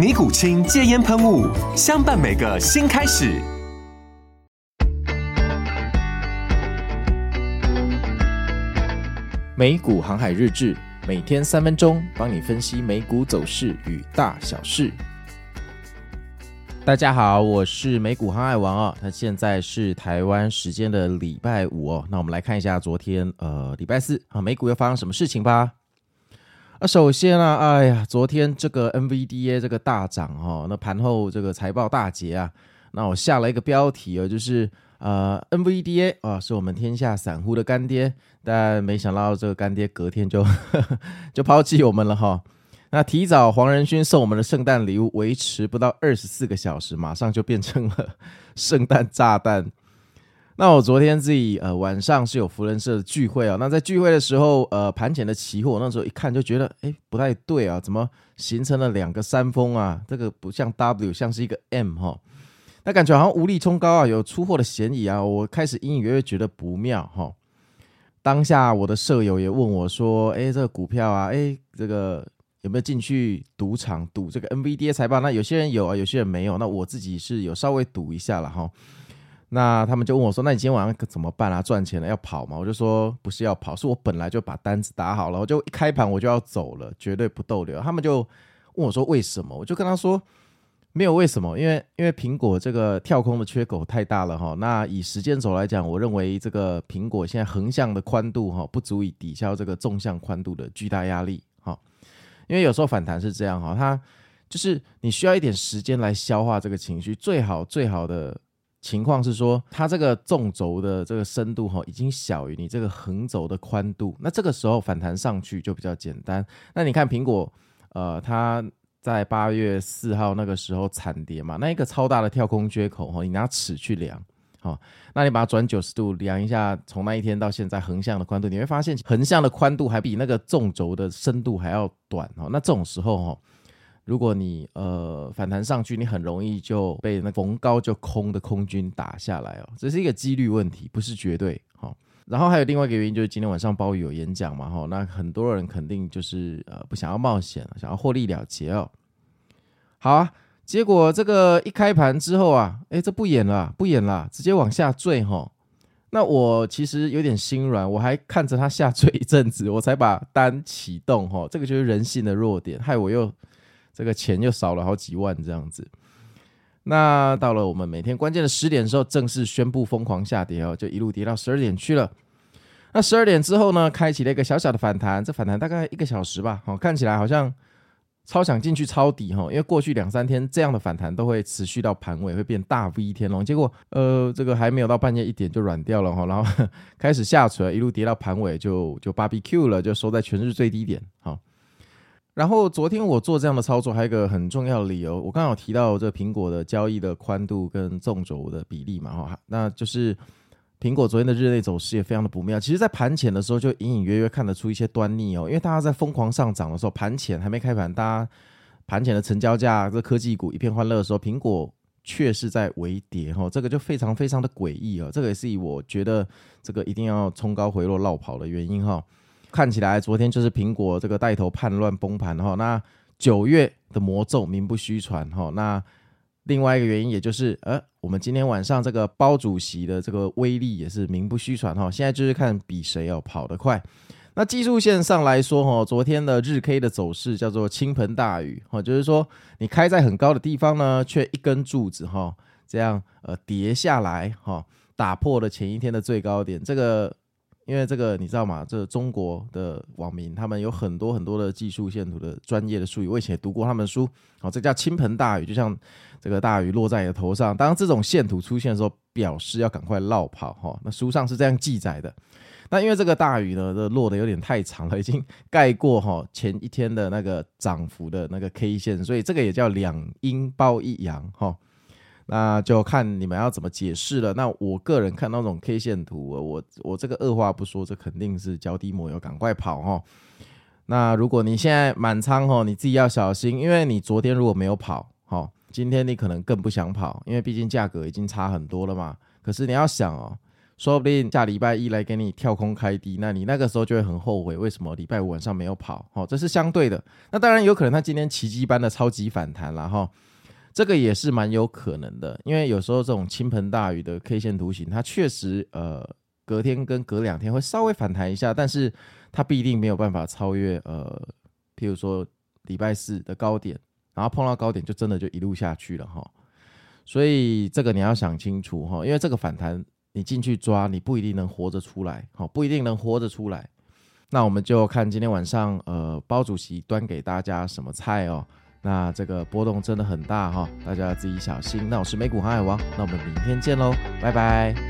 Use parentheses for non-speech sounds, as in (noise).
尼古清戒烟喷雾，相伴每个新开始。美股航海日志，每天三分钟，帮你分析美股走势与大小事。大家好，我是美股航海王哦。那现在是台湾时间的礼拜五哦。那我们来看一下昨天，呃，礼拜四啊，美股又发生什么事情吧。那首先啊，哎呀，昨天这个 NVDA 这个大涨哈，那盘后这个财报大捷啊，那我下了一个标题啊，就是呃 NVDA 啊是我们天下散户的干爹，但没想到这个干爹隔天就呵 (laughs) 呵就抛弃我们了哈。那提早黄仁勋送我们的圣诞礼物，维持不到二十四个小时，马上就变成了 (laughs) 圣诞炸弹。那我昨天自己呃晚上是有福人社的聚会啊，那在聚会的时候呃盘前的期货，那时候一看就觉得诶不太对啊，怎么形成了两个山峰啊？这个不像 W，像是一个 M 哈，那感觉好像无力冲高啊，有出货的嫌疑啊，我开始隐隐约约觉得不妙哈。当下我的舍友也问我说，诶这个股票啊，诶这个有没有进去赌场赌这个 NVDA 财报？那有些人有啊，有些人没有，那我自己是有稍微赌一下了哈。那他们就问我说：“那你今天晚上怎么办啊？赚钱了要跑吗？”我就说：“不是要跑，是我本来就把单子打好了，我就一开盘我就要走了，绝对不逗留。”他们就问我说：“为什么？”我就跟他说：“没有为什么，因为因为苹果这个跳空的缺口太大了哈。那以时间轴来讲，我认为这个苹果现在横向的宽度哈不足以抵消这个纵向宽度的巨大压力哈。因为有时候反弹是这样哈，它就是你需要一点时间来消化这个情绪，最好最好的。”情况是说，它这个纵轴的这个深度哈，已经小于你这个横轴的宽度，那这个时候反弹上去就比较简单。那你看苹果，呃，它在八月四号那个时候惨跌嘛，那一个超大的跳空缺口哈，你拿尺去量，好，那你把它转九十度量一下，从那一天到现在横向的宽度，你会发现横向的宽度还比那个纵轴的深度还要短哈。那这种时候哈。如果你呃反弹上去，你很容易就被那逢高就空的空军打下来哦，这是一个几率问题，不是绝对哈。然后还有另外一个原因，就是今天晚上鲍宇有演讲嘛哈，那很多人肯定就是呃不想要冒险，想要获利了结哦。好啊，结果这个一开盘之后啊，诶，这不演了，不演了，直接往下坠哈。那我其实有点心软，我还看着它下坠一阵子，我才把单启动哈。这个就是人性的弱点，害我又。这个钱又少了好几万这样子，那到了我们每天关键的十点的时候，正式宣布疯狂下跌哦，就一路跌到十二点去了。那十二点之后呢，开启了一个小小的反弹，这反弹大概一个小时吧，好，看起来好像超想进去抄底哈，因为过去两三天这样的反弹都会持续到盘尾，会变大 V 天龙，结果呃这个还没有到半夜一点就软掉了哈，然后 (laughs) 开始下垂，一路跌到盘尾就就 BBQ 了，就收在全日最低点，好。然后昨天我做这样的操作，还有一个很重要的理由，我刚刚有提到这苹果的交易的宽度跟纵轴的比例嘛，哈，那就是苹果昨天的日内走势也非常的不妙。其实，在盘前的时候就隐隐约约看得出一些端倪哦，因为大家在疯狂上涨的时候，盘前还没开盘，大家盘前的成交价这科技股一片欢乐的时候，苹果却是在微跌哈，这个就非常非常的诡异啊，这个也是以我觉得这个一定要冲高回落落跑的原因哈。看起来昨天就是苹果这个带头叛乱崩盘哈，那九月的魔咒名不虚传哈，那另外一个原因也就是呃，我们今天晚上这个包主席的这个威力也是名不虚传哈，现在就是看比谁要跑得快。那技术线上来说哈，昨天的日 K 的走势叫做倾盆大雨哈，就是说你开在很高的地方呢，却一根柱子哈这样呃跌下来哈。打破了前一天的最高点。这个，因为这个你知道吗？这、中国的网民他们有很多很多的技术线图的专业的术语，我以前也读过他们的书。好，这叫倾盆大雨，就像这个大雨落在你的头上。当这种线图出现的时候，表示要赶快落跑哈。那书上是这样记载的。那因为这个大雨呢，这落得有点太长了，已经盖过哈前一天的那个涨幅的那个 K 线，所以这个也叫两阴包一阳哈。那就看你们要怎么解释了。那我个人看那种 K 线图，我我这个二话不说，这肯定是脚底抹油，赶快跑哈。那如果你现在满仓哦，你自己要小心，因为你昨天如果没有跑哈，今天你可能更不想跑，因为毕竟价格已经差很多了嘛。可是你要想哦。说不定下礼拜一来给你跳空开低，那你那个时候就会很后悔，为什么礼拜五晚上没有跑？哦，这是相对的。那当然有可能他今天奇迹般的超级反弹了哈，这个也是蛮有可能的。因为有时候这种倾盆大雨的 K 线图形，它确实呃隔天跟隔两天会稍微反弹一下，但是它必定没有办法超越呃，譬如说礼拜四的高点，然后碰到高点就真的就一路下去了哈。所以这个你要想清楚哈，因为这个反弹。你进去抓，你不一定能活着出来，好，不一定能活着出来。那我们就看今天晚上，呃，包主席端给大家什么菜哦。那这个波动真的很大哈，大家自己小心。那我是美股航海王，那我们明天见喽，拜拜。